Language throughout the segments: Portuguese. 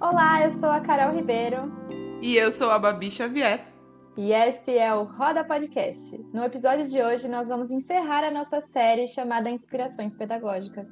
Olá, eu sou a Carol Ribeiro. E eu sou a Babi Xavier. E esse é o Roda Podcast. No episódio de hoje, nós vamos encerrar a nossa série chamada Inspirações Pedagógicas.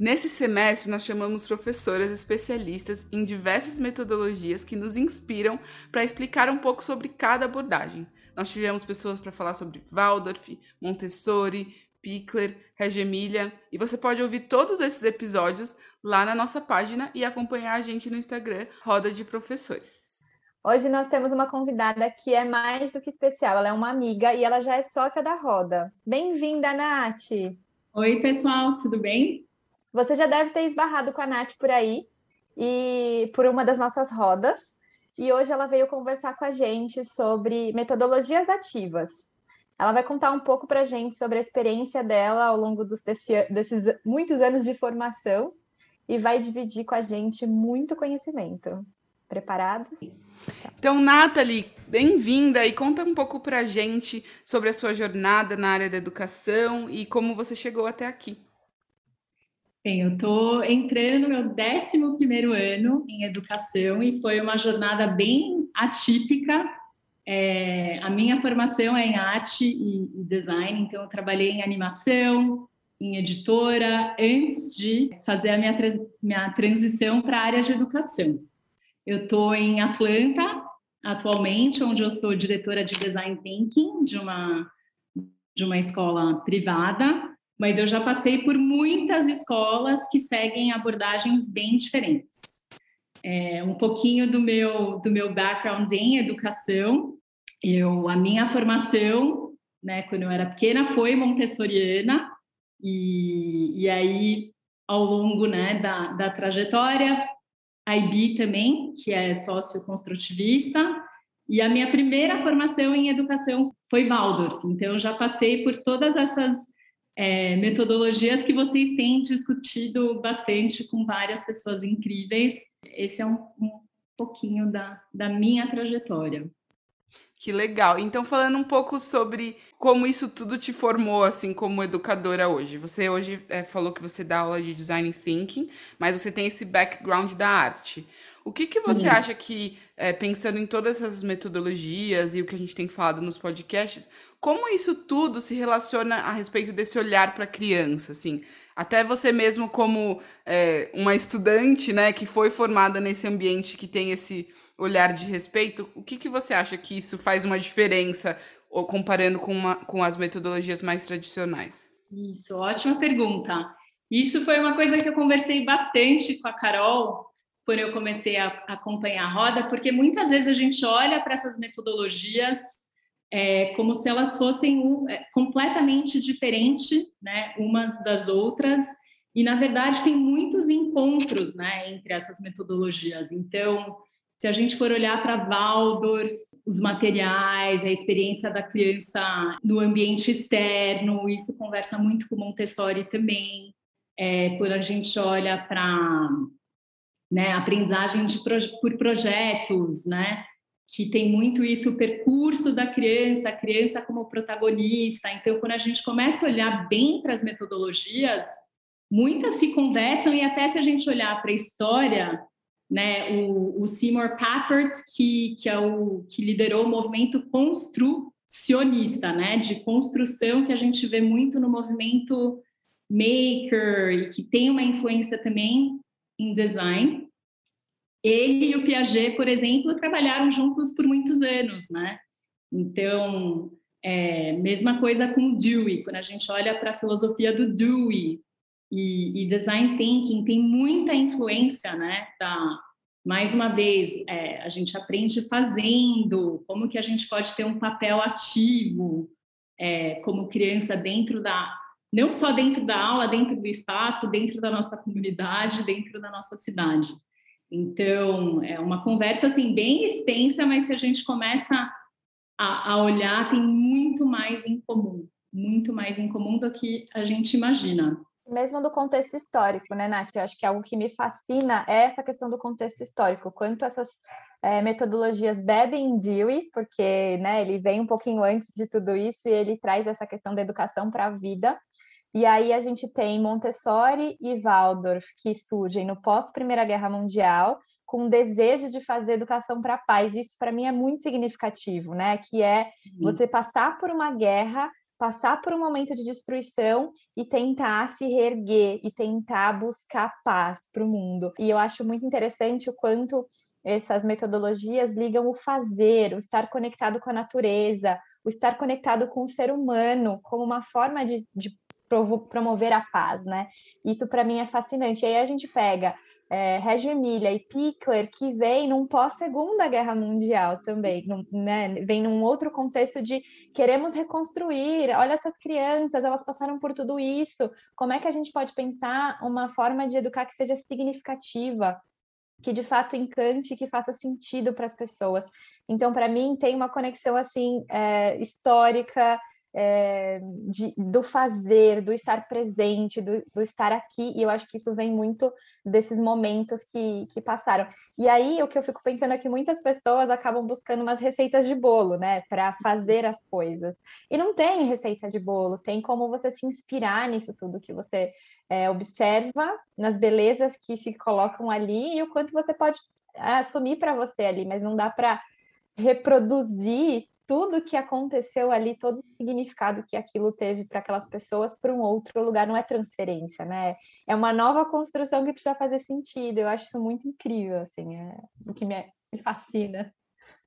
Nesse semestre, nós chamamos professoras especialistas em diversas metodologias que nos inspiram para explicar um pouco sobre cada abordagem. Nós tivemos pessoas para falar sobre Waldorf, Montessori, Pickler, Reggio Emilia, e você pode ouvir todos esses episódios lá na nossa página e acompanhar a gente no Instagram Roda de Professores. Hoje nós temos uma convidada que é mais do que especial, ela é uma amiga e ela já é sócia da Roda. Bem-vinda, Nath! Oi, pessoal, tudo bem? Você já deve ter esbarrado com a Nath por aí e por uma das nossas rodas. E hoje ela veio conversar com a gente sobre metodologias ativas. Ela vai contar um pouco para a gente sobre a experiência dela ao longo dos, desse, desses muitos anos de formação e vai dividir com a gente muito conhecimento. Preparados? Então, Nathalie, bem-vinda e conta um pouco para a gente sobre a sua jornada na área da educação e como você chegou até aqui. Bem, eu estou entrando no meu 11 ano em educação e foi uma jornada bem atípica. É, a minha formação é em arte e, design, então eu trabalhei em animação, em editora, antes de fazer a minha, minha transição para a área de educação. Eu estou em Atlanta, atualmente, onde eu sou diretora de Design Thinking de uma, de uma escola privada, mas eu já passei por muitas escolas que seguem abordagens bem diferentes. É, um pouquinho do meu do meu background em educação, eu a minha formação, né, quando eu era pequena, foi montessoriana. E, e aí ao longo né, da, da trajetória, a IB também, que é sócio-construtivista, e a minha primeira formação em educação foi Waldorf, então já passei por todas essas é, metodologias que vocês têm discutido bastante com várias pessoas incríveis. Esse é um, um pouquinho da, da minha trajetória. Que legal. Então, falando um pouco sobre como isso tudo te formou, assim, como educadora hoje. Você hoje é, falou que você dá aula de design thinking, mas você tem esse background da arte. O que, que você uhum. acha que, é, pensando em todas essas metodologias e o que a gente tem falado nos podcasts, como isso tudo se relaciona a respeito desse olhar para a criança, assim? Até você mesmo como é, uma estudante, né, que foi formada nesse ambiente que tem esse olhar de respeito, o que, que você acha que isso faz uma diferença ou comparando com, uma, com as metodologias mais tradicionais? Isso, ótima pergunta. Isso foi uma coisa que eu conversei bastante com a Carol quando eu comecei a acompanhar a roda, porque muitas vezes a gente olha para essas metodologias é, como se elas fossem é, completamente diferentes, né, umas das outras, e na verdade tem muitos encontros, né, entre essas metodologias. Então, se a gente for olhar para Waldorf, os materiais, a experiência da criança no ambiente externo, isso conversa muito com Montessori também. É, quando a gente olha para né, aprendizagem de, por projetos, né, que tem muito isso, o percurso da criança, a criança como protagonista. Então, quando a gente começa a olhar bem para as metodologias, muitas se conversam e até se a gente olhar para a história, né, o, o Seymour Papert, que, que é o que liderou o movimento construcionista, né, de construção que a gente vê muito no movimento maker e que tem uma influência também em design. Ele e o Piaget, por exemplo, trabalharam juntos por muitos anos, né? Então, é, mesma coisa com Dewey, quando a gente olha para a filosofia do Dewey e, e, design thinking, tem muita influência, né? Da, mais uma vez, é, a gente aprende fazendo, como que a gente pode ter um papel ativo é, como criança dentro da, não só dentro da aula, dentro do espaço, dentro da nossa comunidade, dentro da nossa cidade. Então, é uma conversa assim bem extensa, mas se a gente começa a, a olhar, tem muito mais em comum, muito mais em comum do que a gente imagina mesmo do contexto histórico, né, Nath? Eu acho que algo que me fascina é essa questão do contexto histórico, quanto essas é, metodologias bebem em Dewey, porque né, ele vem um pouquinho antes de tudo isso e ele traz essa questão da educação para a vida, e aí a gente tem Montessori e Waldorf, que surgem no pós-Primeira Guerra Mundial, com desejo de fazer educação para a paz. Isso para mim é muito significativo, né? Que é uhum. você passar por uma guerra, passar por um momento de destruição e tentar se reerguer e tentar buscar paz para o mundo. E eu acho muito interessante o quanto essas metodologias ligam o fazer, o estar conectado com a natureza, o estar conectado com o ser humano como uma forma de, de promover a paz, né? Isso para mim é fascinante. Aí a gente pega é, Reggio Emília e Pickler, que vem num pós-segunda guerra mundial também, num, né? vem num outro contexto de queremos reconstruir, olha essas crianças, elas passaram por tudo isso, como é que a gente pode pensar uma forma de educar que seja significativa, que de fato encante, que faça sentido para as pessoas. Então, para mim, tem uma conexão assim é, histórica, é, de, do fazer, do estar presente, do, do, estar aqui, e eu acho que isso vem muito desses momentos que, que passaram. E aí, o que eu fico pensando é que muitas pessoas acabam buscando umas receitas de bolo, né, para fazer as coisas. E não tem receita de bolo, tem como você se inspirar nisso tudo que você é, observa, nas belezas que se colocam ali e o quanto você pode assumir para você ali, mas não dá para reproduzir tudo que aconteceu ali, todo o significado que aquilo teve para aquelas pessoas para um outro lugar, não é transferência, né? É uma nova construção que precisa fazer sentido. Eu acho isso muito incrível, assim, é o que me, me fascina.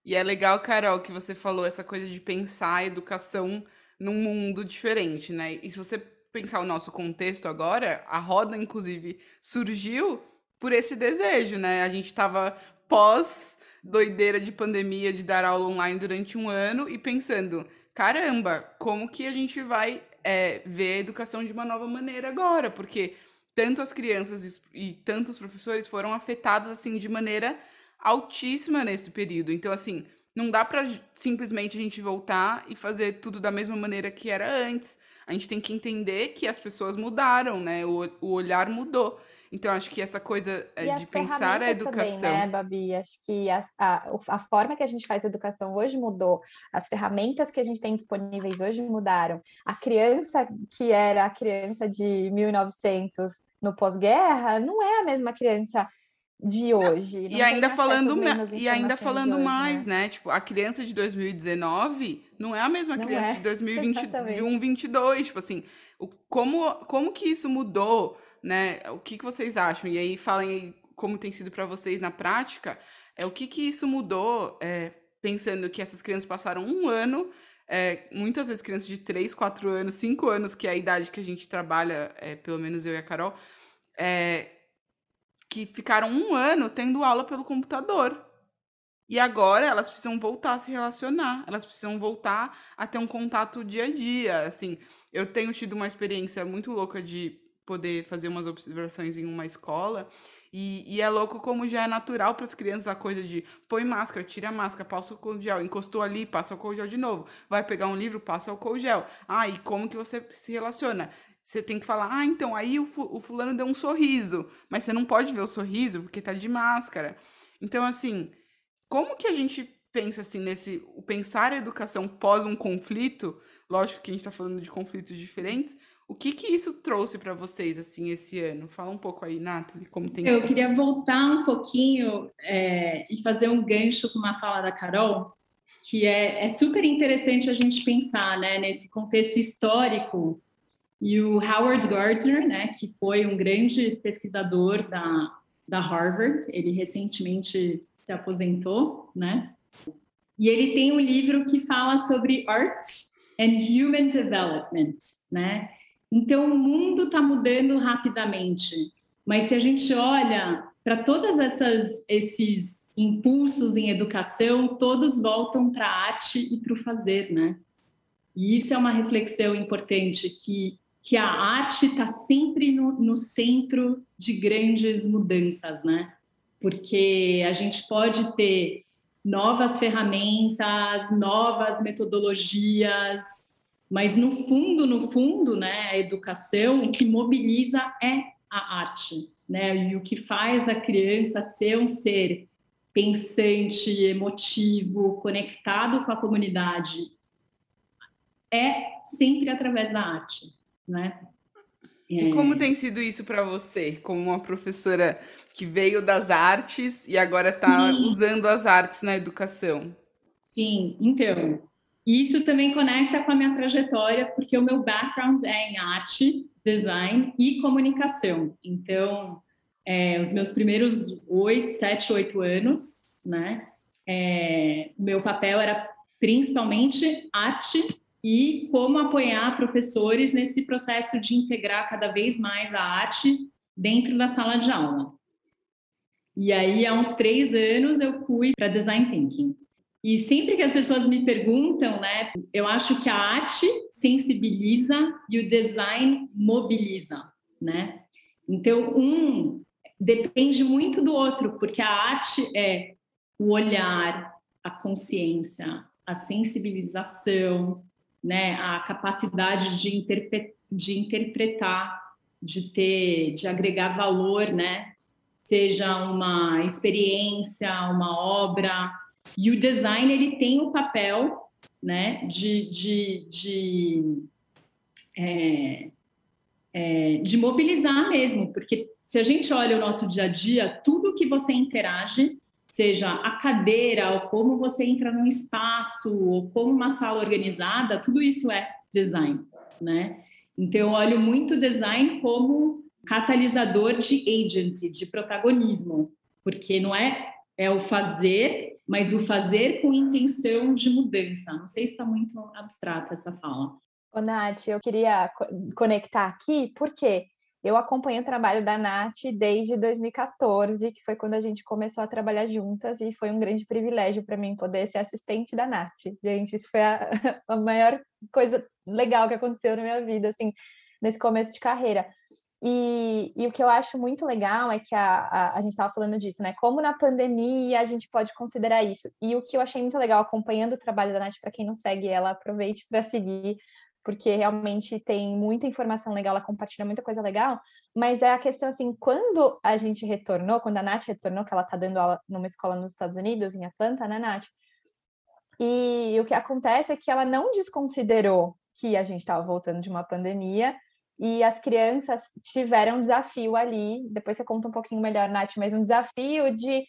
E é legal, Carol, que você falou essa coisa de pensar a educação num mundo diferente, né? E se você pensar o nosso contexto agora, a roda, inclusive, surgiu por esse desejo, né? A gente estava pós doideira de pandemia de dar aula online durante um ano e pensando, caramba, como que a gente vai é, ver a educação de uma nova maneira agora? Porque tanto as crianças e, e tanto os professores foram afetados assim de maneira altíssima nesse período. Então, assim, não dá para simplesmente a gente voltar e fazer tudo da mesma maneira que era antes. A gente tem que entender que as pessoas mudaram, né? O, o olhar mudou. Então, acho que essa coisa eh, de pensar a educação. Também, né, Babi? Acho que a, a, a forma que a gente faz a educação hoje mudou, as ferramentas que a gente tem disponíveis hoje mudaram. A criança que era a criança de 1900 no pós-guerra não é a mesma criança de hoje. e ainda falando e ainda falando hoje, mais, né? né? Tipo, a criança de 2019 não é a mesma não criança é. de 2021, 22, tipo assim, o, como como que isso mudou? Né? O que, que vocês acham? E aí falem como tem sido para vocês na prática. É o que que isso mudou? É, pensando que essas crianças passaram um ano, é, muitas vezes crianças de 3, 4 anos, 5 anos, que é a idade que a gente trabalha, é, pelo menos eu e a Carol, é, que ficaram um ano tendo aula pelo computador. E agora elas precisam voltar a se relacionar, elas precisam voltar a ter um contato dia a dia. Assim, eu tenho tido uma experiência muito louca de poder fazer umas observações em uma escola. E, e é louco como já é natural para as crianças a coisa de põe máscara, tira a máscara, passa o álcool gel, encostou ali, passa o álcool gel de novo. Vai pegar um livro, passa o álcool gel. Ah, e como que você se relaciona? Você tem que falar, ah, então aí o, fulano deu um sorriso, mas você não pode ver o sorriso porque tá de máscara. Então, assim, como que a gente pensa assim nesse o pensar a educação pós um conflito? Lógico que a gente está falando de conflitos diferentes, o que que isso trouxe para vocês assim esse ano? Fala um pouco aí, Nathalie, como tem Eu sido. queria voltar um pouquinho é, e fazer um gancho com uma fala da Carol, que é, é super interessante a gente pensar, né, nesse contexto histórico. E o Howard Gardner, né, que foi um grande pesquisador da, da Harvard, ele recentemente se aposentou, né? E ele tem um livro que fala sobre art and human development, né? Então, o mundo está mudando rapidamente, mas se a gente olha para todos esses impulsos em educação, todos voltam para a arte e para o fazer, né? E isso é uma reflexão importante, que, que a arte está sempre no, no centro de grandes mudanças, né? Porque a gente pode ter novas ferramentas, novas metodologias, mas no fundo, no fundo, né, a educação o que mobiliza é a arte, né? E o que faz a criança ser um ser pensante, emotivo, conectado com a comunidade é sempre através da arte, né? E como tem sido isso para você, como uma professora que veio das artes e agora está usando as artes na educação? Sim, então, isso também conecta com a minha trajetória, porque o meu background é em arte, design e comunicação. Então, é, os meus primeiros oito, sete, oito anos, né, é, o meu papel era principalmente arte e como apoiar professores nesse processo de integrar cada vez mais a arte dentro da sala de aula. E aí, há uns três anos, eu fui para Design Thinking. E sempre que as pessoas me perguntam, né, eu acho que a arte sensibiliza e o design mobiliza, né? Então, um depende muito do outro, porque a arte é o olhar, a consciência, a sensibilização, né, a capacidade de, interpre de interpretar, de ter, de agregar valor, né, seja uma experiência, uma obra. E o design ele tem o papel, né, de, de, de, é, é, de mobilizar mesmo, porque se a gente olha o nosso dia a dia, tudo que você interage seja a cadeira, ou como você entra num espaço, ou como uma sala organizada, tudo isso é design, né? Então, eu olho muito design como catalisador de agency, de protagonismo, porque não é é o fazer, mas o fazer com intenção de mudança. Não sei se está muito abstrata essa fala. Ô, Nath, eu queria conectar aqui, porque eu acompanho o trabalho da Nath desde 2014, que foi quando a gente começou a trabalhar juntas, e foi um grande privilégio para mim poder ser assistente da Nath. Gente, isso foi a, a maior coisa legal que aconteceu na minha vida, assim, nesse começo de carreira. E, e, o que eu acho muito legal é que a, a, a gente estava falando disso, né? Como na pandemia a gente pode considerar isso. E o que eu achei muito legal acompanhando o trabalho da Nath, para quem não segue ela, aproveite para seguir, porque realmente tem muita informação legal, ela compartilha muita coisa legal, mas é a questão assim, quando a gente retornou, quando a Nath retornou, que ela está dando aula numa escola nos Estados Unidos, em Atlanta, né, Nath? E o que acontece é que ela não desconsiderou que a gente estava voltando de uma pandemia e as crianças tiveram um desafio ali, depois você conta um pouquinho melhor, Nath, mas um desafio de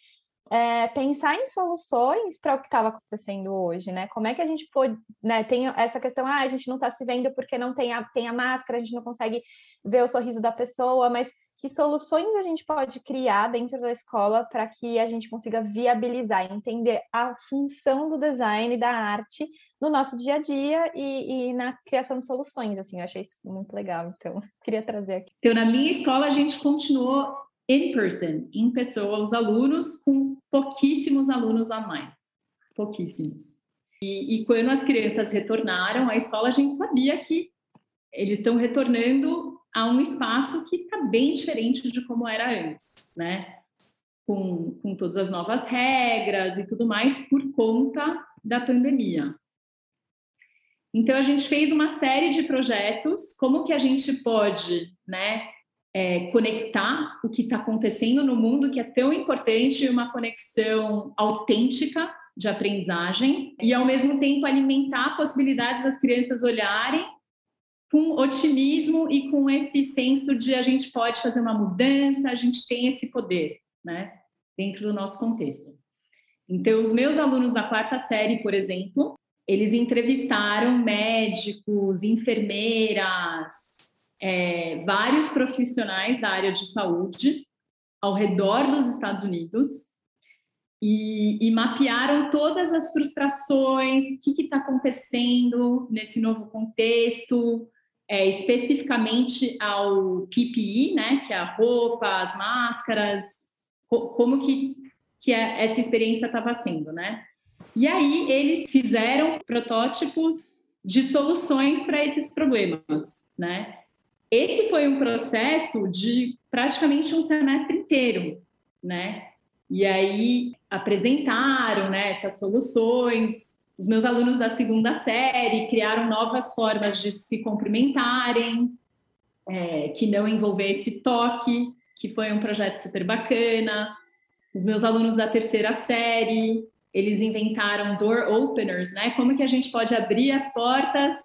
é, pensar em soluções para o que estava acontecendo hoje, né? Como é que a gente pode, né? Tem essa questão, ah, a gente não está se vendo porque não tem a, tem a máscara, a gente não consegue ver o sorriso da pessoa, mas que soluções a gente pode criar dentro da escola para que a gente consiga viabilizar, entender a função do design e da arte no nosso dia a dia e, e, na criação de soluções, assim, eu achei isso muito legal, então queria trazer aqui. Então, na minha escola a gente continuou in person, em pessoa, os alunos, com pouquíssimos alunos online. Pouquíssimos. E, e quando as crianças retornaram à escola, a gente sabia que eles estão retornando a um espaço que está bem diferente de como era antes, né? Com, com todas as novas regras e tudo mais, por conta da pandemia. Então, a gente fez uma série de projetos, como que a gente pode, né, é, conectar o que está acontecendo no mundo, que é tão importante, uma conexão autêntica de aprendizagem, e ao mesmo tempo alimentar possibilidades das crianças olharem com otimismo e com esse senso de a gente pode fazer uma mudança, a gente tem esse poder, né, dentro do nosso contexto. Então, os meus alunos da quarta série, por exemplo, eles entrevistaram médicos, enfermeiras, é, vários profissionais da área de saúde ao redor dos Estados Unidos e, e mapearam todas as frustrações, o que está acontecendo nesse novo contexto, é, especificamente ao PPE, né, que é a roupa, as máscaras, co como que, que a, essa experiência estava sendo, né? E aí eles fizeram protótipos de soluções para esses problemas, né? Esse foi um processo de praticamente um semestre inteiro, né? E aí apresentaram né, essas soluções. Os meus alunos da segunda série criaram novas formas de se cumprimentarem, é, que não envolvesse toque, que foi um projeto super bacana. Os meus alunos da terceira série, eles inventaram door openers, né? Como que a gente pode abrir as portas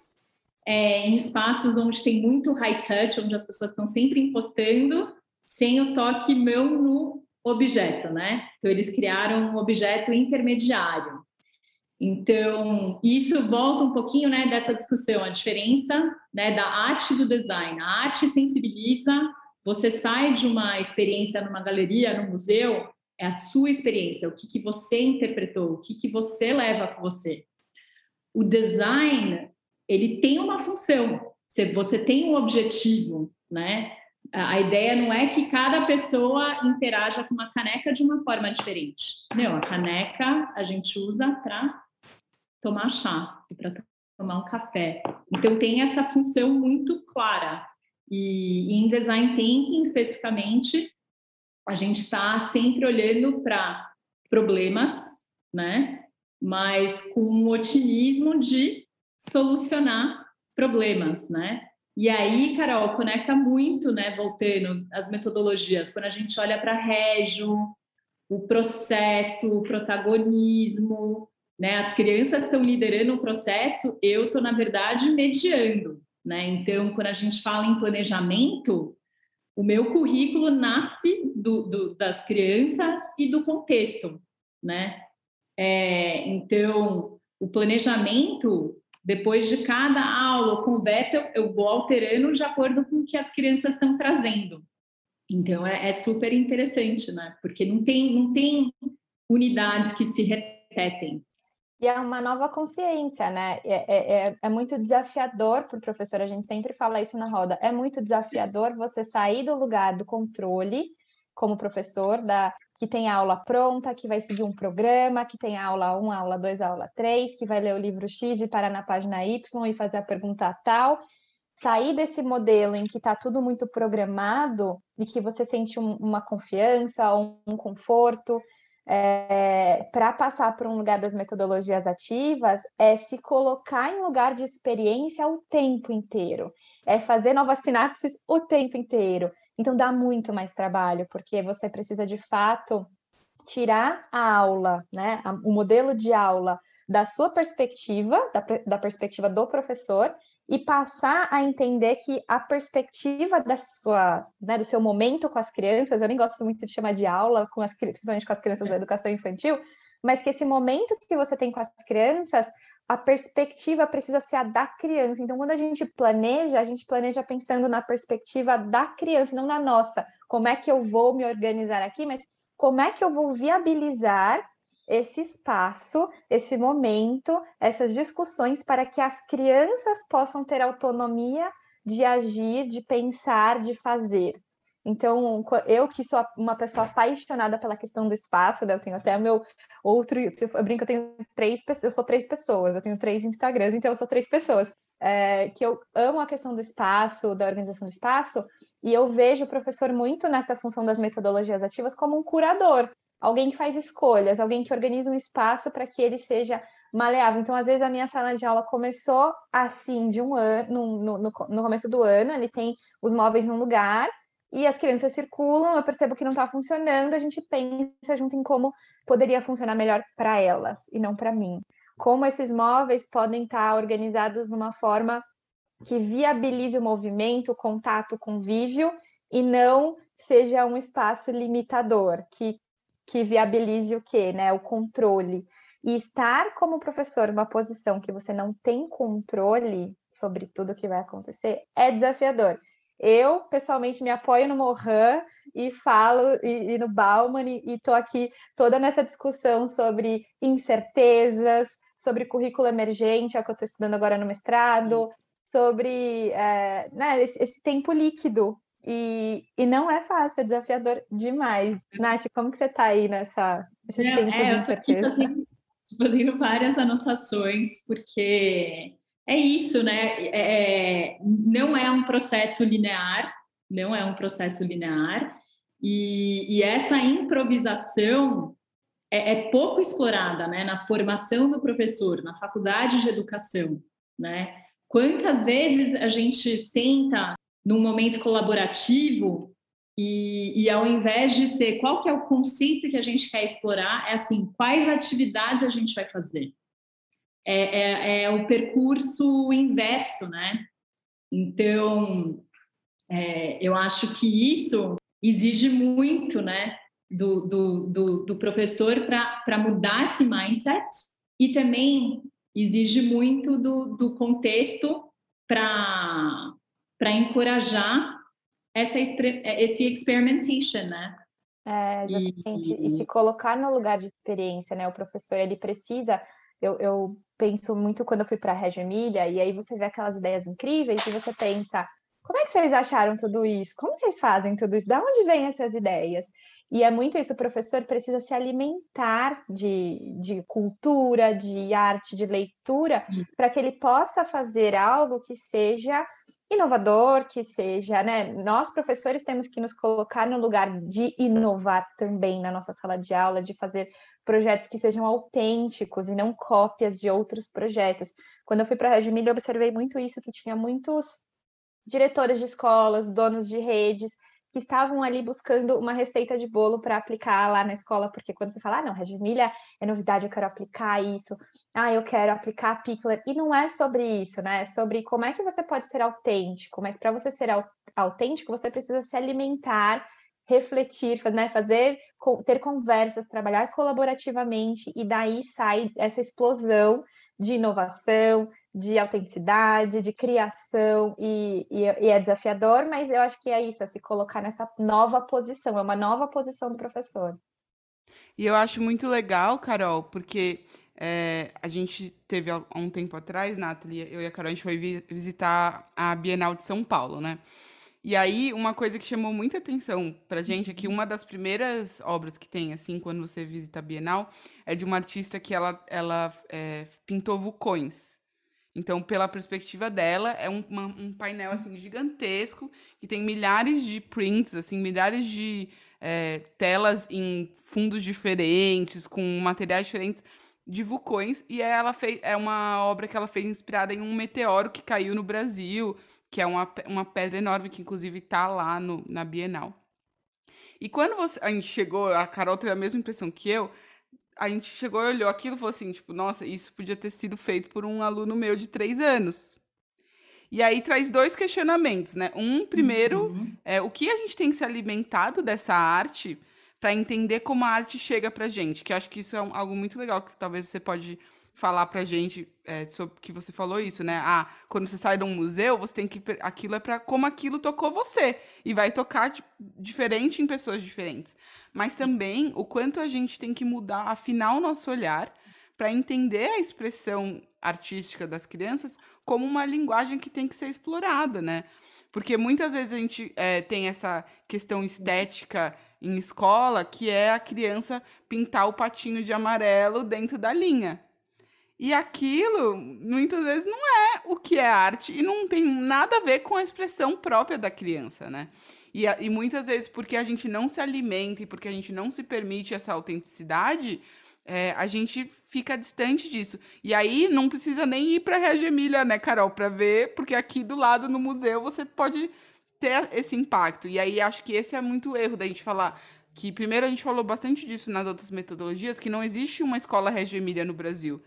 é, em espaços onde tem muito high touch, onde as pessoas estão sempre encostando, sem o toque mão no objeto, né? Então, eles criaram um objeto intermediário. Então, isso volta um pouquinho né, dessa discussão, a diferença né, da arte do design. A arte sensibiliza, você sai de uma experiência numa galeria, no museu, é a sua experiência, o que, que você interpretou, o que, que você leva com você. O design, ele tem uma função, você tem um objetivo, né? A ideia não é que cada pessoa interaja com uma caneca de uma forma diferente. Não, a caneca a gente usa para tomar chá para tomar um café. Então tem essa função muito clara. E em design thinking especificamente, a gente está sempre olhando para problemas, né? Mas com um otimismo de solucionar problemas, né? E aí, Carol, conecta muito, né? Voltando às metodologias, quando a gente olha para Régio, o processo, o protagonismo, né? As crianças estão liderando o processo, eu estou, na verdade, mediando. Né? Então, quando a gente fala em planejamento, o meu currículo nasce do, do, das crianças e do contexto. Né? É, então, o planejamento, depois de cada aula ou conversa, eu, eu, vou alterando de acordo com o que as crianças estão trazendo. Então, é, é super interessante, né? porque não tem, não tem unidades que se repetem e é uma nova consciência, né? É, é, é, é muito desafiador para o professor, a gente sempre fala isso na roda, é muito desafiador você sair do lugar do controle, como professor, da que tem aula pronta, que vai seguir um programa, que tem aula 1, aula 2, aula 3, que vai ler o livro X e parar na página Y e fazer a pergunta tal. Sair desse modelo em que está tudo muito programado e que você sente um, uma confiança, um, um conforto, é, para passar para um lugar das metodologias ativas é se colocar em lugar de experiência o tempo inteiro, é fazer novas sinapses o tempo inteiro. Então dá muito mais trabalho, porque você precisa de fato tirar a aula, né, o modelo de aula da sua perspectiva, da, da perspectiva do professor, e passar a entender que a perspectiva da sua, né, do seu momento com as crianças, eu nem gosto muito de chamar de aula, com as, principalmente com as crianças da educação infantil, mas que esse momento que você tem com as crianças, a perspectiva precisa ser a da criança. Então, quando a gente planeja, a gente planeja pensando na perspectiva da criança, não na nossa. Como é que eu vou me organizar aqui, mas como é que eu vou viabilizar esse espaço, esse momento, essas discussões para que as crianças possam ter autonomia de agir, de pensar, de fazer. Então, eu que sou uma pessoa apaixonada pela questão do espaço, né? eu tenho até o meu outro, eu brinco, eu tenho três eu sou três pessoas, eu tenho três Instagrams, então eu sou três pessoas. É, que eu amo a questão do espaço, da organização do espaço, e eu vejo o professor muito nessa função das metodologias ativas como um curador alguém que faz escolhas, alguém que organiza um espaço para que ele seja maleável. Então, às vezes, a minha sala de aula começou assim, de um ano, no, no, no começo do ano, ele tem os móveis num lugar e as crianças circulam, eu percebo que não está funcionando, a gente pensa junto em como poderia funcionar melhor para elas e não para mim. Como esses móveis podem estar tá organizados numa forma que viabilize o movimento, o contato, o convívio e não seja um espaço limitador, que que viabilize o quê, né? O controle. E estar como professor numa posição que você não tem controle sobre tudo que vai acontecer é desafiador. Eu, pessoalmente, me apoio no Mohan e falo, e, e no Bauman, e estou aqui toda nessa discussão sobre incertezas, sobre currículo emergente, é o que eu estou estudando agora no mestrado, sobre é, né, esse, esse tempo líquido e, e não é fácil, é desafiador demais. Nath, como que você está aí nessa, nesses não, tempos é, de incerteza? Fazendo, fazendo várias anotações, porque é isso, né? É, é, não é um processo linear, não é um processo linear, e, e essa improvisação é, é, pouco explorada, né? Na formação do professor, na faculdade de educação, né? Quantas vezes a gente senta num momento colaborativo e, e, ao invés de ser qual que é o conceito que a gente quer explorar, é assim, quais atividades a gente vai fazer. é, é, é o percurso inverso, né? Então, é, eu acho que isso exige muito, né, do, do, do, do professor para mudar esse mindset e também exige muito do, do contexto para encorajar essa, esse experimentation, né? É, exatamente. E... e... se colocar no lugar de experiência, né? O professor, ele precisa... Eu, eu penso muito quando eu fui para a Reggio Emília, e aí você vê aquelas ideias incríveis, e você pensa, como é que vocês acharam tudo isso? Como vocês fazem tudo isso? Da onde vêm essas ideias? E é muito isso, o professor precisa se alimentar de, de cultura, de arte, de leitura, hum. para que ele possa fazer algo que seja inovador, que seja, né? Nós, professores, temos que nos colocar no lugar de inovar também na nossa sala de aula, de fazer projetos que sejam autênticos e não cópias de outros projetos. Quando eu fui para a Reggio Emília, eu observei muito isso, que tinha muitos diretores de escolas, donos de redes, que estavam ali buscando uma receita de bolo para aplicar lá na escola, porque quando você fala, ah, não, Reggio Emília é novidade, eu quero aplicar isso, ah, eu quero aplicar a Pickler, e não é sobre isso, né? É sobre como é que você pode ser autêntico, mas para você ser autêntico, você precisa se alimentar, refletir, né? fazer, ter conversas, trabalhar colaborativamente, e daí sai essa explosão de inovação, de autenticidade, de criação, e, e, e, é desafiador, mas eu acho que é isso, é se colocar nessa nova posição, é uma nova posição do professor. E eu acho muito legal, Carol, porque é, a gente teve há um tempo atrás, Nathalie, eu e a Carol, a gente foi vi visitar a Bienal de São Paulo, né? E aí, uma coisa que chamou muita atenção pra gente é que uma das primeiras obras que tem, assim, quando você visita a Bienal, é de uma artista que ela, ela é, pintou vulcões. Então, pela perspectiva dela, é um, uma, um painel assim gigantesco que tem milhares de prints, assim, milhares de é, telas em fundos diferentes, com materiais diferentes de vulcões. E ela fez é uma obra que ela fez inspirada em um meteoro que caiu no Brasil, que é uma, uma pedra enorme que inclusive está lá no, na Bienal. E quando você, a gente chegou, a Carol teve a mesma impressão que eu a gente chegou e olhou aquilo e falou assim, tipo, nossa, isso podia ter sido feito por um aluno meu de três anos. E aí traz dois questionamentos, né? Um, primeiro, uhum. é o que a gente tem se alimentado dessa arte para entender como a arte chega pra gente, que acho que isso é um, algo muito legal que talvez você pode falar pra gente é, sobre que você falou isso, né? Ah, quando você sai de um museu, você tem que aquilo é para como aquilo tocou você e vai tocar tipo, diferente em pessoas diferentes. Mas também o quanto a gente tem que mudar, afinar o nosso olhar para entender a expressão artística das crianças como uma linguagem que tem que ser explorada, né? Porque muitas vezes a gente é, tem essa questão estética em escola, que é a criança pintar o patinho de amarelo dentro da linha. E aquilo, muitas vezes, não é o que é arte e não tem nada a ver com a expressão própria da criança, né? E, e muitas vezes, porque a gente não se alimenta e porque a gente não se permite essa autenticidade, é, a gente fica distante disso. E aí não precisa nem ir para Reggio Emília, né, Carol, para ver, porque aqui do lado no museu você pode ter esse impacto. E aí acho que esse é muito erro da gente falar que primeiro a gente falou bastante disso nas outras metodologias, que não existe uma escola Reggio Emília no Brasil.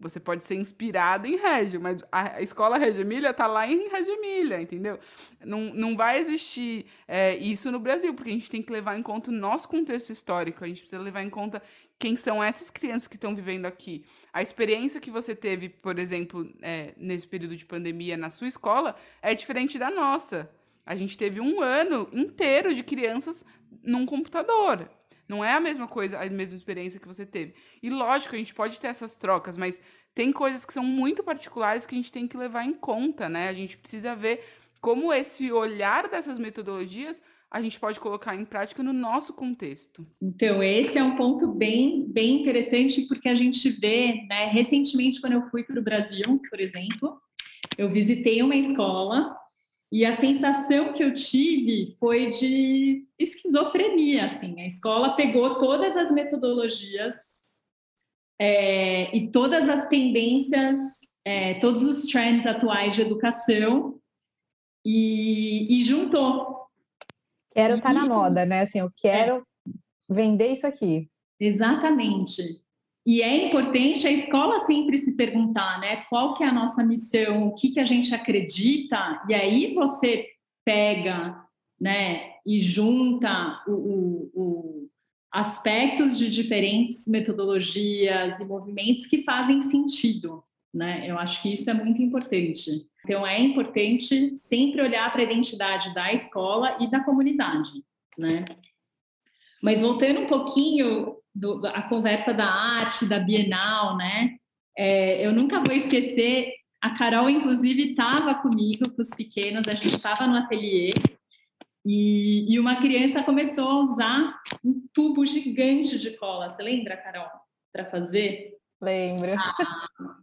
Você pode ser inspirado em Reggio, mas a escola Reggio Emília está lá em Reggio Emília, entendeu? Não, não vai existir é, isso no Brasil, porque a gente tem que levar em conta o nosso contexto histórico, a gente precisa levar em conta quem são essas crianças que estão vivendo aqui. A experiência que você teve, por exemplo, é, nesse período de pandemia na sua escola é diferente da nossa. A gente teve um ano inteiro de crianças num computador. Não é a mesma coisa, a mesma experiência que você teve. E lógico, a gente pode ter essas trocas, mas tem coisas que são muito particulares que a gente tem que levar em conta, né? A gente precisa ver como esse olhar dessas metodologias a gente pode colocar em prática no nosso contexto. Então, esse é um ponto bem, bem interessante, porque a gente vê, né, recentemente, quando eu fui para o Brasil, por exemplo, eu visitei uma escola e a sensação que eu tive foi de esquizofrenia, assim. A escola pegou todas as metodologias é, e todas as tendências, é, todos os trends atuais de educação e, e juntou. Quero estar tá na moda, né? Assim, eu quero é. vender isso aqui. Exatamente. e é importante a escola sempre se perguntar, né? Qual que é a nossa missão, o que, que a gente acredita, e aí você pega, né, e junta o, o, o aspectos de diferentes metodologias e movimentos que fazem sentido, né? Eu acho que isso é muito importante. Então, é importante sempre olhar para a identidade da escola e da comunidade, né? Mas voltando um pouquinho do, a conversa da arte, da Bienal, né? É, eu nunca vou esquecer, a Carol, inclusive, estava comigo, com os pequenos, a gente estava no ateliê, e, e, uma criança começou a usar um tubo gigante de cola. Você lembra, Carol? Para fazer? Lembro. A,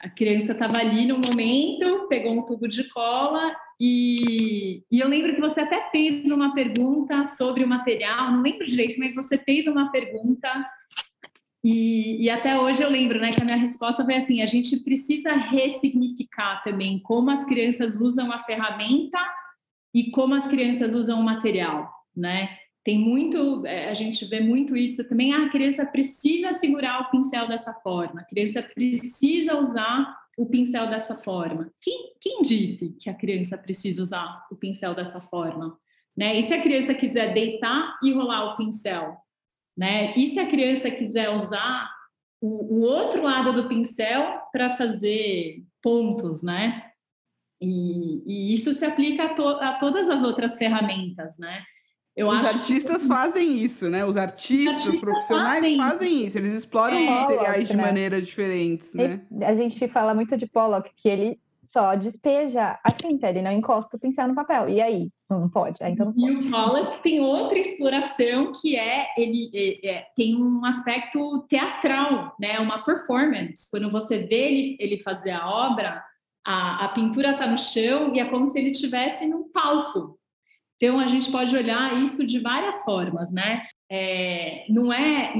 a criança estava ali no momento, pegou um tubo de cola e, e, eu lembro que você até fez uma pergunta sobre o material, não lembro direito, mas você fez uma pergunta e, e, até hoje eu lembro, né, que a minha resposta foi assim: a gente precisa ressignificar também como as crianças usam a ferramenta e como as crianças usam o material, né? Tem muito, é, a gente vê muito isso também. Ah, a criança precisa segurar o pincel dessa forma, a criança precisa usar o pincel dessa forma. Quem, quem disse que a criança precisa usar o pincel dessa forma? Né? E se a criança quiser deitar e rolar o pincel? Né? E se a criança quiser usar o, o outro lado do pincel para fazer pontos, né? E, e, isso se aplica a, to, a todas as outras ferramentas, né? Eu os artistas que... fazem isso, né? Os artistas, artistas profissionais fazem, fazem isso. Eles exploram é, materiais Pollock, de né? maneiras diferentes, né? A gente fala muito de Pollock, que ele só despeja a tinta, ele não encosta o pincel no papel. E aí? Não pode. Aí, então não pode. E o Pollock tem outra exploração que é ele é, é, tem um aspecto teatral, né? Uma performance. Quando você vê ele, ele fazer a obra, a, a pintura está no chão e é como se ele estivesse num palco. Então, a gente pode olhar isso de várias formas, né? É, não é,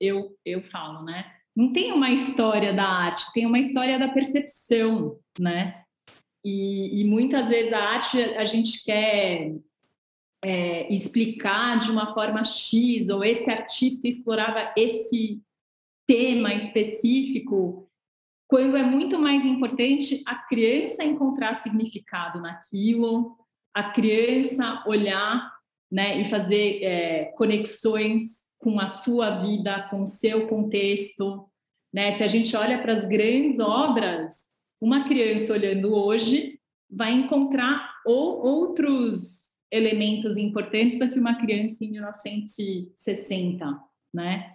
eu, eu falo, né? Não tem uma história da arte, tem uma história da percepção, né? E, e muitas vezes a arte a gente quer é, explicar de uma forma X, ou esse artista explorava esse tema específico, quando é muito mais importante a criança encontrar significado naquilo, a criança olhar né, e fazer é, conexões com a sua vida, com o seu contexto. Né? Se a gente olha para as grandes obras, uma criança olhando hoje vai encontrar ou, outros elementos importantes do que uma criança em 1960, né?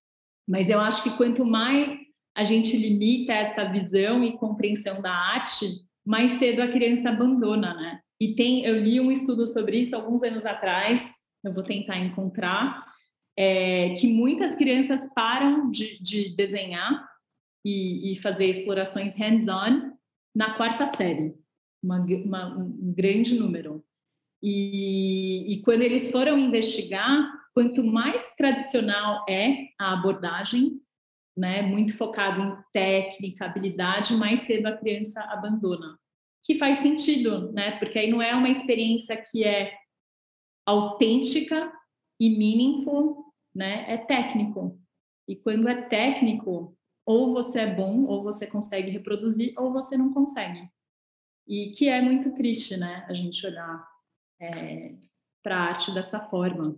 Mas eu acho que quanto mais a gente limita essa visão e compreensão da arte, mais cedo a criança abandona, né? E tem, eu li um estudo sobre isso alguns anos atrás, eu vou tentar encontrar, é, que muitas crianças param de, de desenhar e, e, fazer explorações hands-on na quarta série, uma, uma, um grande número. E, e quando eles foram investigar, quanto mais tradicional é a abordagem, né, muito focado em técnica, habilidade, mais cedo a criança abandona que faz sentido, né? Porque aí não é uma experiência que é autêntica e meaningful, né? É técnico. E quando é técnico, ou você é bom, ou você consegue reproduzir, ou você não consegue. E que é muito triste, né? A gente olhar é, para a arte dessa forma.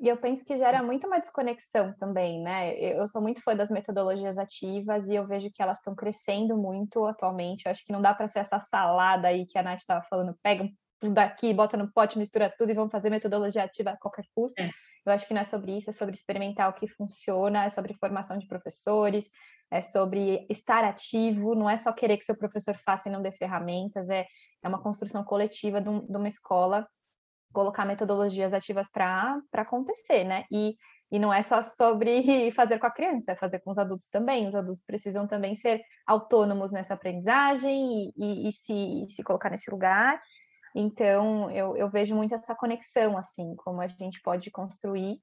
E eu penso que gera muito uma desconexão também, né? Eu sou muito fã das metodologias ativas e eu vejo que elas estão crescendo muito atualmente. Eu acho que não dá para ser essa salada aí que a Nath estava falando, pega tudo aqui, bota no pote, mistura tudo e vamos fazer metodologia ativa a qualquer custo. É. Eu acho que não é sobre isso, é sobre experimentar o que funciona, é sobre formação de professores, é sobre estar ativo, não é só querer que seu professor faça e não dê ferramentas, é, é uma construção coletiva de, um, de uma escola colocar metodologias ativas para acontecer, né? E, e não é só sobre fazer com a criança, é fazer com os adultos também. Os adultos precisam também ser autônomos nessa aprendizagem e, e, e se, se colocar nesse lugar. Então, eu, eu vejo muito essa conexão, assim, como a gente pode construir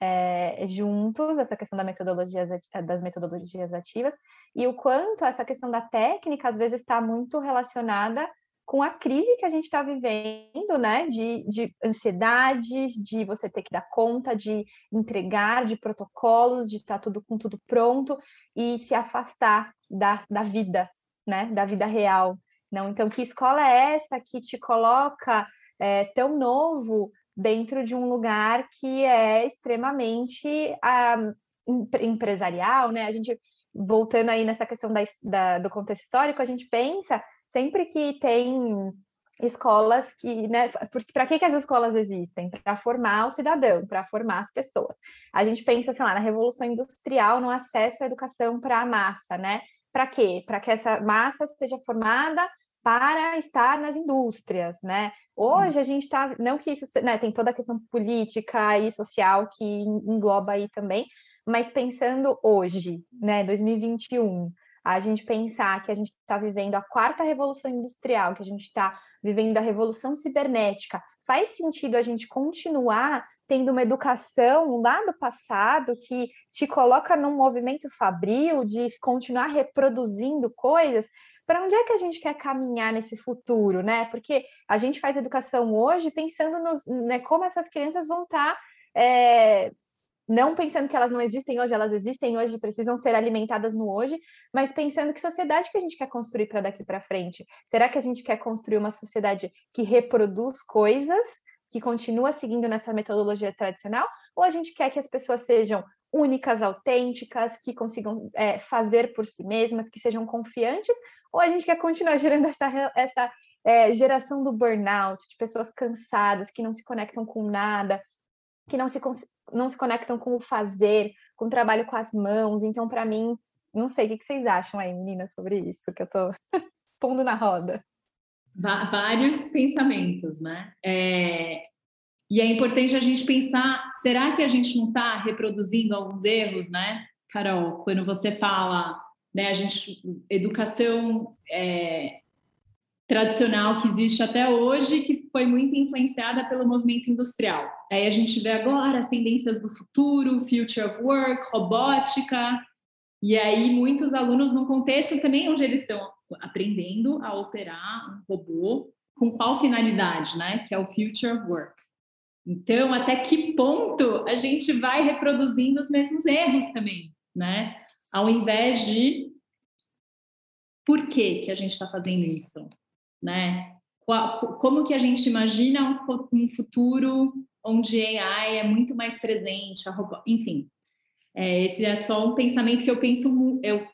é, juntos essa questão da metodologia, das metodologias ativas e o quanto essa questão da técnica às vezes está muito relacionada com a crise que a gente está vivendo, né? De, de ansiedades, de você ter que dar conta, de entregar, de protocolos, de estar tá tudo com tudo pronto e se afastar da, da vida, né? Da vida real. Não, então, que escola é essa que te coloca é, tão novo dentro de um lugar que é extremamente ah, empresarial, né? A gente voltando aí nessa questão da, da, do contexto histórico, a gente pensa sempre que tem escolas que, né, para que, que as escolas existem? Para formar o cidadão, para formar as pessoas. A gente pensa, sei lá, na Revolução Industrial, no acesso à educação para a massa, né? Para quê? Para que essa massa seja formada para estar nas indústrias, né? Hoje a gente está, não que isso, né, tem toda a questão política e social que engloba aí também, mas pensando hoje, né, 2021, a gente pensar que a gente está vivendo a quarta revolução industrial, que a gente está vivendo a revolução cibernética, faz sentido a gente continuar tendo uma educação lá do passado que te coloca num movimento fabril de continuar reproduzindo coisas? Para onde é que a gente quer caminhar nesse futuro, né? Porque a gente faz educação hoje pensando nos, né, como essas crianças vão estar tá, é, não pensando que elas não existem hoje, elas existem hoje, precisam ser alimentadas no hoje, mas pensando que sociedade que a gente quer construir para daqui para frente. Será que a gente quer construir uma sociedade que reproduz coisas, que continua seguindo nessa metodologia tradicional, ou a gente quer que as pessoas sejam únicas, autênticas, que consigam é, fazer por si mesmas, que sejam confiantes, ou a gente quer continuar gerando essa, essa é, geração do burnout, de pessoas cansadas, que não se conectam com nada, que não se, não se conectam com o fazer, com o trabalho com as mãos. Então, para mim, não sei o que vocês acham aí, meninas, sobre isso que eu estou pondo na roda. Vários pensamentos, né? É... E é importante a gente pensar: será que a gente não está reproduzindo alguns erros, né, Carol? Quando você fala, né, a gente, educação é, tradicional que existe até hoje, que foi muito influenciada pelo movimento industrial. Aí a gente vê agora as tendências do futuro, future of work, robótica, e aí muitos alunos no contexto também onde eles estão aprendendo a operar um robô com qual finalidade, né? Que é o future of work. Então, até que ponto a gente vai reproduzindo os mesmos erros também, né? Ao invés de por que que a gente está fazendo isso? Né? Como que a gente imagina um futuro onde AI é muito mais presente, enfim. É, esse é só um pensamento que eu penso, eu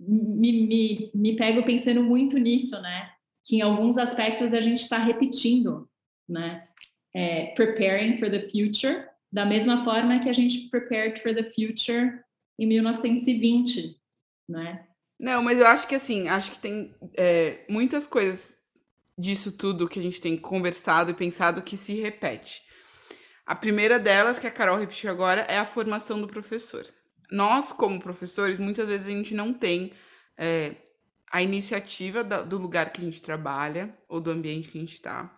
me, me, me pego pensando muito nisso, né? Que em alguns aspectos a gente está repetindo, né? É, preparing for the future, da mesma forma que a gente prepared for the future em 1920, né? Não, mas eu acho que assim, acho que tem é, muitas coisas disso tudo que a gente tem conversado e pensado que se repete. A primeira delas, que a Carol repetiu agora, é a formação do professor. Nós, como professores, muitas vezes a gente não tem é, a iniciativa da, do lugar que a gente trabalha ou do ambiente que a gente está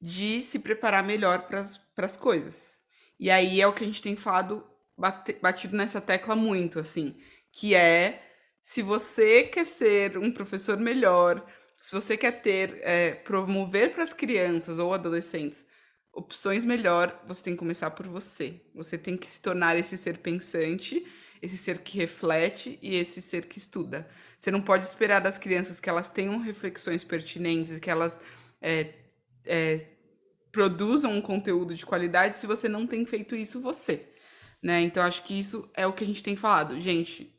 de se preparar melhor para as coisas. E aí é o que a gente tem falado, bate, batido nessa tecla muito, assim, que é se você quer ser um professor melhor, se você quer ter, é, promover para as crianças ou adolescentes opções melhor, você tem que começar por você. Você tem que se tornar esse ser pensante, esse ser que reflete e esse ser que estuda. Você não pode esperar das crianças que elas tenham reflexões pertinentes, que elas é, é, produzam um conteúdo de qualidade se você não tem feito isso você. Né? Então, acho que isso é o que a gente tem falado. Gente,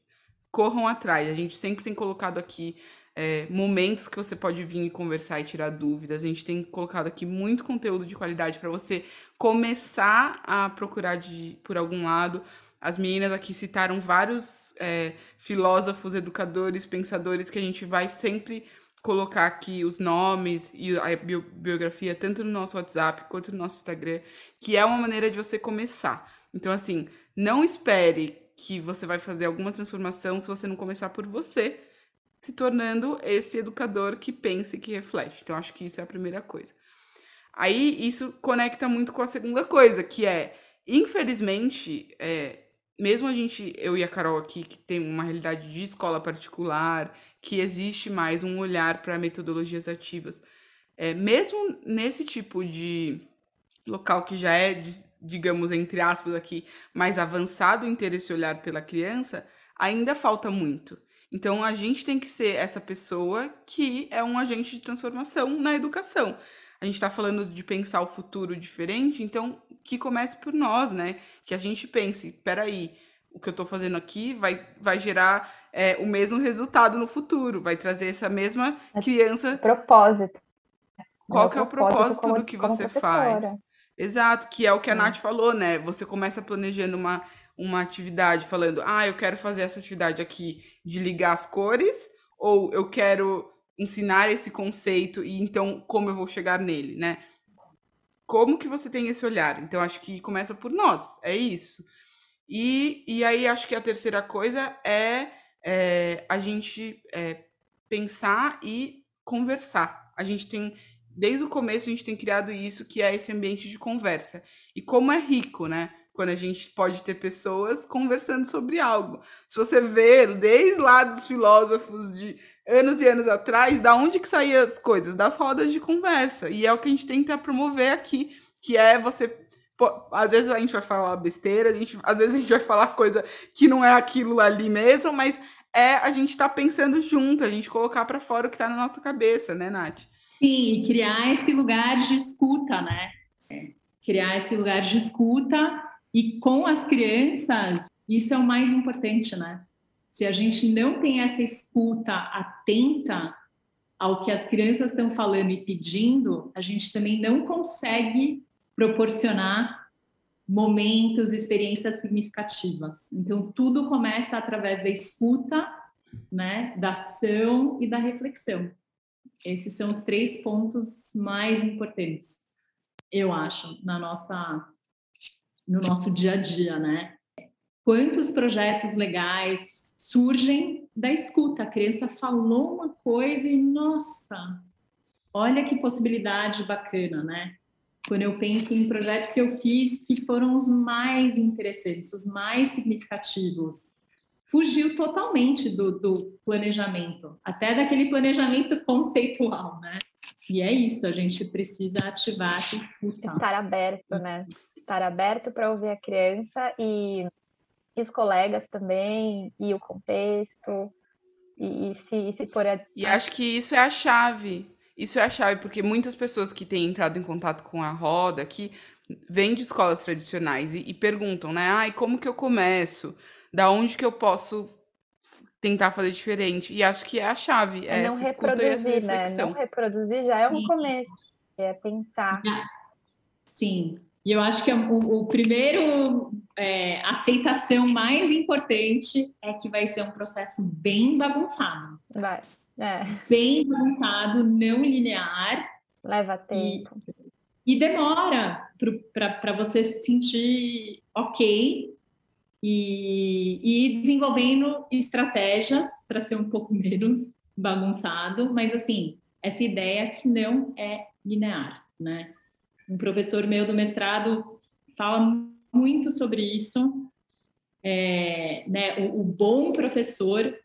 corram atrás. A gente sempre tem colocado aqui é, momentos que você pode vir e conversar e tirar dúvidas. A gente tem colocado aqui muito conteúdo de qualidade para você começar a procurar de, por algum lado. As meninas aqui citaram vários é, filósofos, educadores, pensadores que a gente vai sempre colocar aqui os nomes e a biografia, tanto no nosso WhatsApp quanto no nosso Instagram, que é uma maneira de você começar. Então, assim, não espere que você vai fazer alguma transformação se você não começar por você, se tornando esse educador que pensa e que reflete. Então, acho que isso é a primeira coisa. Aí, isso conecta muito com a segunda coisa, que é, infelizmente, é, mesmo a gente, eu e a Carol aqui, que tem uma realidade de escola particular, que existe mais um olhar para metodologias ativas, é, mesmo nesse tipo de local que já é, digamos, entre aspas aqui, mais avançado em ter esse olhar pela criança, ainda falta muito. Então a gente tem que ser essa pessoa que é um agente de transformação na educação. A gente está falando de pensar o futuro diferente, então que comece por nós, né? Que a gente pense, peraí, o que eu estou fazendo aqui vai, vai gerar é, o mesmo resultado no futuro, vai trazer essa mesma é criança. Propósito. Qual é que é o propósito como, do que você faz? Exato, que é o que a é. Nath falou, né? Você começa planejando uma, uma atividade falando, ah, eu quero fazer essa atividade aqui de ligar as cores, ou eu quero ensinar esse conceito e então como eu vou chegar nele, né? Como que você tem esse olhar? Então acho que começa por nós, é isso. E, e aí acho que a terceira coisa é, é a gente é, pensar e conversar. A gente tem desde o começo a gente tem criado isso, que é esse ambiente de conversa. E como é rico, né? Quando a gente pode ter pessoas conversando sobre algo. Se você ver desde lá dos filósofos de anos e anos atrás, da onde que saíam as coisas? Das rodas de conversa. E é o que a gente tenta promover aqui, que é você às vezes a gente vai falar besteira, a gente, às vezes a gente vai falar coisa que não é aquilo ali mesmo, mas é a gente tá pensando junto, a gente colocar para fora o que está na nossa cabeça, né, Nath? Sim, e criar esse lugar de escuta, né? Criar esse lugar de escuta e com as crianças, isso é o mais importante, né? Se a gente não tem essa escuta atenta ao que as crianças estão falando e pedindo, a gente também não consegue proporcionar momentos, experiências significativas. Então, tudo começa através da escuta, né, da ação e da reflexão. Esses são os três pontos mais importantes, eu acho, na nossa, no nosso dia a dia, né? Quantos projetos legais surgem da escuta? A criança falou uma coisa e, nossa, olha que possibilidade bacana, né? Quando eu penso em projetos que eu fiz que foram os mais interessantes, os mais significativos, fugiu totalmente do, do planejamento, até daquele planejamento conceitual, né? E é isso, a gente precisa ativar essa escuta. Estar aberto, né? Estar aberto para ouvir a criança e os colegas também, e o contexto, e, e se, se for... A... E acho que isso é a chave, isso é a chave, porque muitas pessoas que têm entrado em contato com a roda aqui vêm de escolas tradicionais e, e perguntam, né? Ai, como que eu começo? Da onde que eu posso tentar fazer diferente. E acho que é a chave, é, é não essa escuta e essa reflexão. Né? Não reproduzir já é um Sim. começo, é pensar. Sim, e eu acho que o, o primeiro é, aceitação mais importante é que vai ser um processo bem bagunçado. Vai, é. Bem bagunçado, não linear. Leva tempo. E, e demora para você se sentir ok e, e desenvolvendo estratégias para ser um pouco menos bagunçado, mas assim, essa ideia que não é linear, né? Um professor meu do mestrado fala muito sobre isso, é, né? O, o bom professor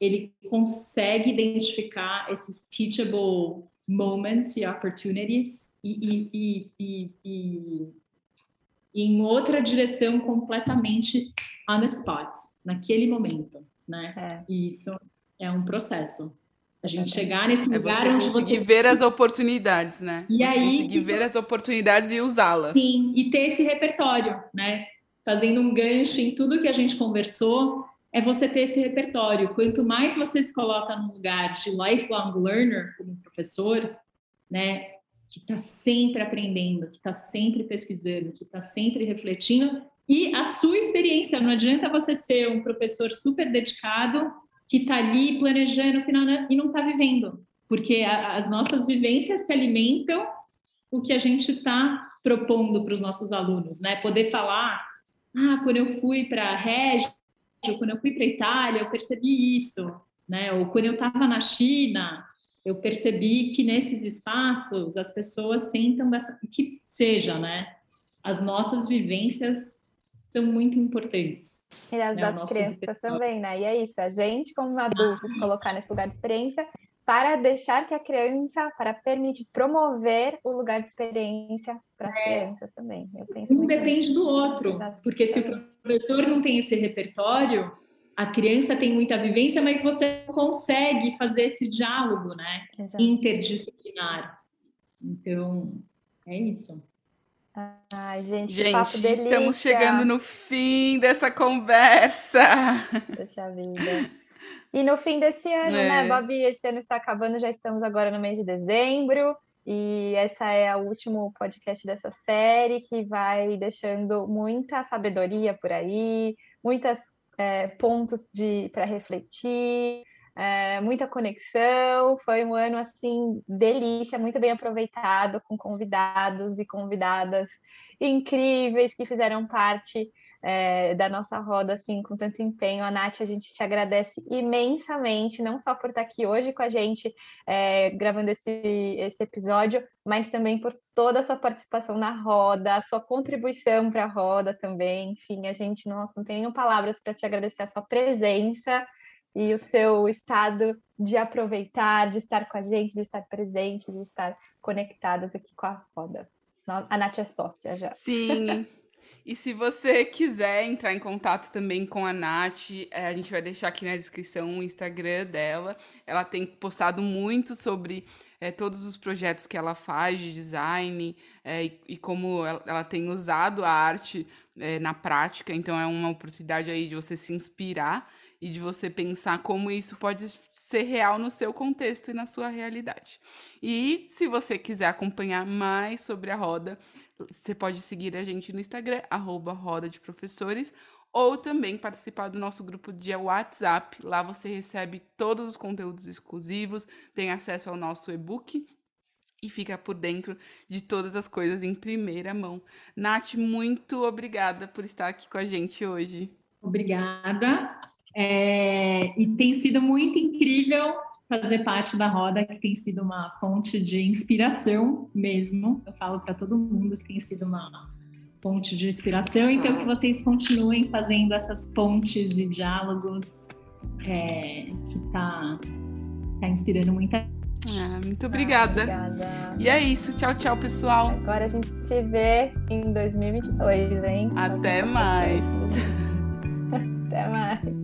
ele consegue identificar esses teachable moments e opportunities e, e, e, e em outra direção completamente on the spot, naquele momento, né? É. E isso é um processo. A gente é. chegar nesse é lugar você onde conseguir você... ver as oportunidades, né? E você aí, conseguir ver as oportunidades e usá-las. Sim, e ter esse repertório, né? Fazendo um gancho em tudo que a gente conversou, é você ter esse repertório. Quanto mais você se coloca num lugar de lifelong learner como professor, né? Que está sempre aprendendo, que está sempre pesquisando, que está sempre refletindo, e a sua experiência. Não adianta você ser um professor super dedicado que está ali planejando final e não está vivendo, porque a, as nossas vivências que alimentam o que a gente está propondo para os nossos alunos, né? Poder falar, ah, quando eu fui para Régio, quando eu fui para Itália, eu percebi isso, né? Ou quando eu estava na China, eu percebi que nesses espaços as pessoas sentam que seja, né? As nossas vivências são muito importantes. E as É o das crianças também, né? E é isso, a gente, como adultos, colocar nesse lugar de experiência para deixar que a criança, para permitir promover o lugar de experiência para as crianças também. Eu penso Um nisso. depende do outro, Exato. porque se o professor não tem esse repertório, a criança tem muita vivência, mas você não consegue fazer esse diálogo, né? Exato. Interdisciplinar. Então, é isso. Ai, gente, que papo Gente, delícia. estamos chegando no fim dessa conversa. Poxa vida. E no fim desse ano, É. né, Babi? Esse ano está acabando, já estamos agora no mês de dezembro. E essa é o último podcast dessa série que vai deixando muita sabedoria por aí, muitos pontos de para refletir, é, muita conexão. Foi um ano assim delícia, muito bem aproveitado, com convidados e convidadas incríveis que fizeram parte é, da nossa roda assim com tanto empenho. A Nath, a gente te agradece imensamente, não só por estar aqui hoje com a gente é, gravando esse, esse episódio, mas também por toda a sua participação na roda, a sua contribuição para a roda também. Enfim, a gente, nossa, não tem nenhum palavras para te agradecer a sua presença e o seu estado de aproveitar, de estar com a gente, de estar presente, de estar conectadas aqui com a roda. A Nath é sócia já. Sim. E se você quiser entrar em contato também com a Nath, é, a gente vai deixar aqui na descrição o Instagram dela. Ela tem postado muito sobre é, todos os projetos que ela faz de design é, e, e, como ela, ela, tem usado a arte é, na prática. Então é uma oportunidade aí de você se inspirar e de você pensar como isso pode ser real no seu contexto e na sua realidade. E se você quiser acompanhar mais sobre a roda, você pode seguir a gente no Instagram, arroba Roda de Professores, ou também participar do nosso grupo de WhatsApp. Lá você recebe todos os conteúdos exclusivos, tem acesso ao nosso e-book e fica por dentro de todas as coisas em primeira mão. Nath, muito obrigada por estar aqui com a gente hoje. Obrigada. É, e tem sido muito incrível fazer parte da roda, que tem sido uma fonte de inspiração mesmo. Eu falo para todo mundo que tem sido uma fonte de inspiração, então que vocês continuem fazendo essas pontes e diálogos é, que está tá inspirando muita ah, muito obrigada. Ah, obrigada. E é isso. Tchau, tchau, pessoal. Agora a gente se vê em 2022, hein? Até mais. Até mais.